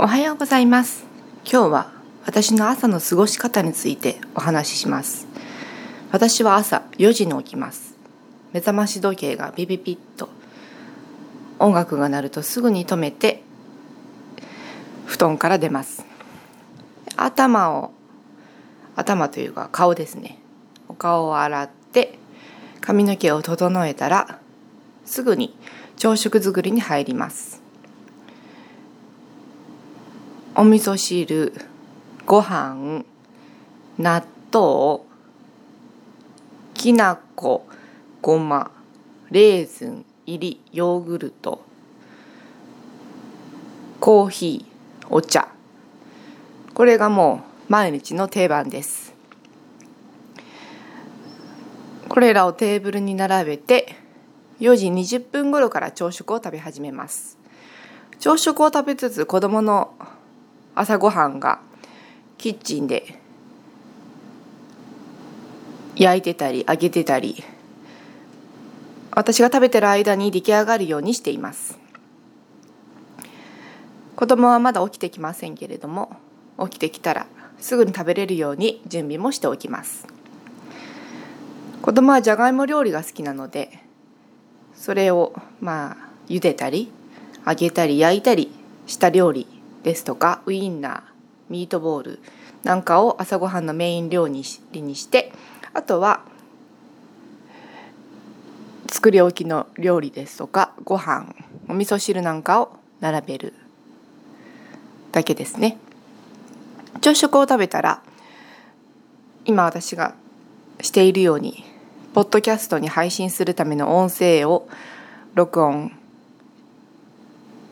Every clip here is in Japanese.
おはようございます。今日は私の朝の過ごし方についてお話しします。私は朝4時に起きます。目覚まし時計がビビビッと。音楽が鳴るとすぐに止めて布団から出ます。頭を頭というか顔ですね。お顔を洗って髪の毛を整えたらすぐに朝食作りに入ります。お味噌汁ご飯納豆きな粉ごまレーズン入りヨーグルトコーヒーお茶。これがもう毎日の定番です。これらをテーブルに並べて4時20分頃から朝食を食べ始めます。朝食を食べつつ子供の朝ごはんがキッチンで焼いてたり揚げてたり私が食べてる間に出来上がるようにしています。子供はまだ起きてきませんけれども起きてきたらすぐに食べれるように準備もしておきます。子供はじゃがいも料理が好きなのでそれをまあ茹でたり揚げたり焼いたりした料理ですとかウインナーミートボールなんかを朝ごはんのメイン料理にしてあとは作り置きの料理ですとかご飯お味噌汁なんかを並べるだけですね。朝食を食べたら今私がしているようにポッドキャストに配信するための音声を録音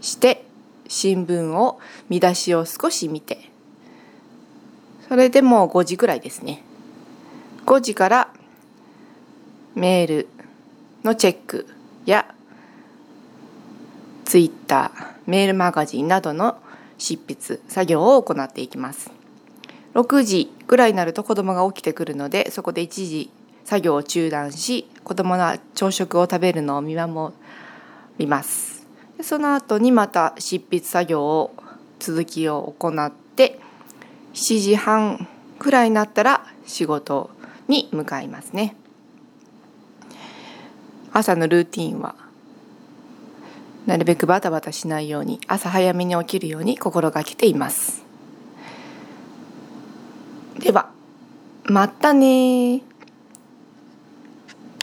して新聞を見出しを少し見て。それでもう5時ぐらいですね。5時からメールのチェックやツイッターメールマガジンなどの執筆作業を行っていきます。6時ぐらいになると子供が起きてくるのでそこで一時作業を中断し子供の朝食を食べるのを見守ります。その後にまた執筆作業を続きを行って7時半くらいになったら仕事に向かいますね。朝のルーティンはなるべくバタバタしないように朝早めに起きるように心がけています。ではまたね